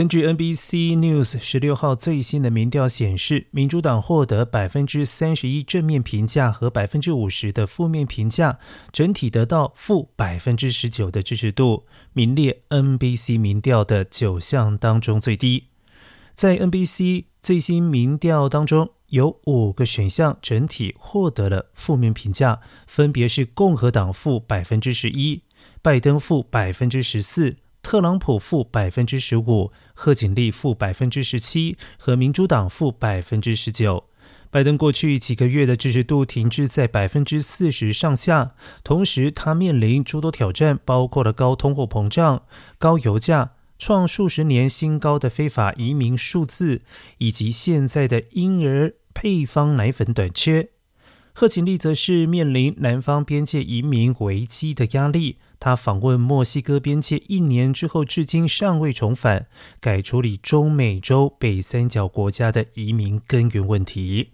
根据 NBC News 十六号最新的民调显示，民主党获得百分之三十一正面评价和百分之五十的负面评价，整体得到负百分之十九的支持度，名列 NBC 民调的九项当中最低。在 NBC 最新民调当中，有五个选项整体获得了负面评价，分别是共和党负百分之十一，拜登负百分之十四。特朗普负百分之十五，贺锦丽负百分之十七，和民主党负百分之十九。拜登过去几个月的支持度停滞在百分之四十上下，同时他面临诸多挑战，包括了高通货膨胀、高油价、创数十年新高的非法移民数字，以及现在的婴儿配方奶粉短缺。贺锦丽则是面临南方边界移民危机的压力。他访问墨西哥边界一年之后，至今尚未重返，改处理中美洲北三角国家的移民根源问题。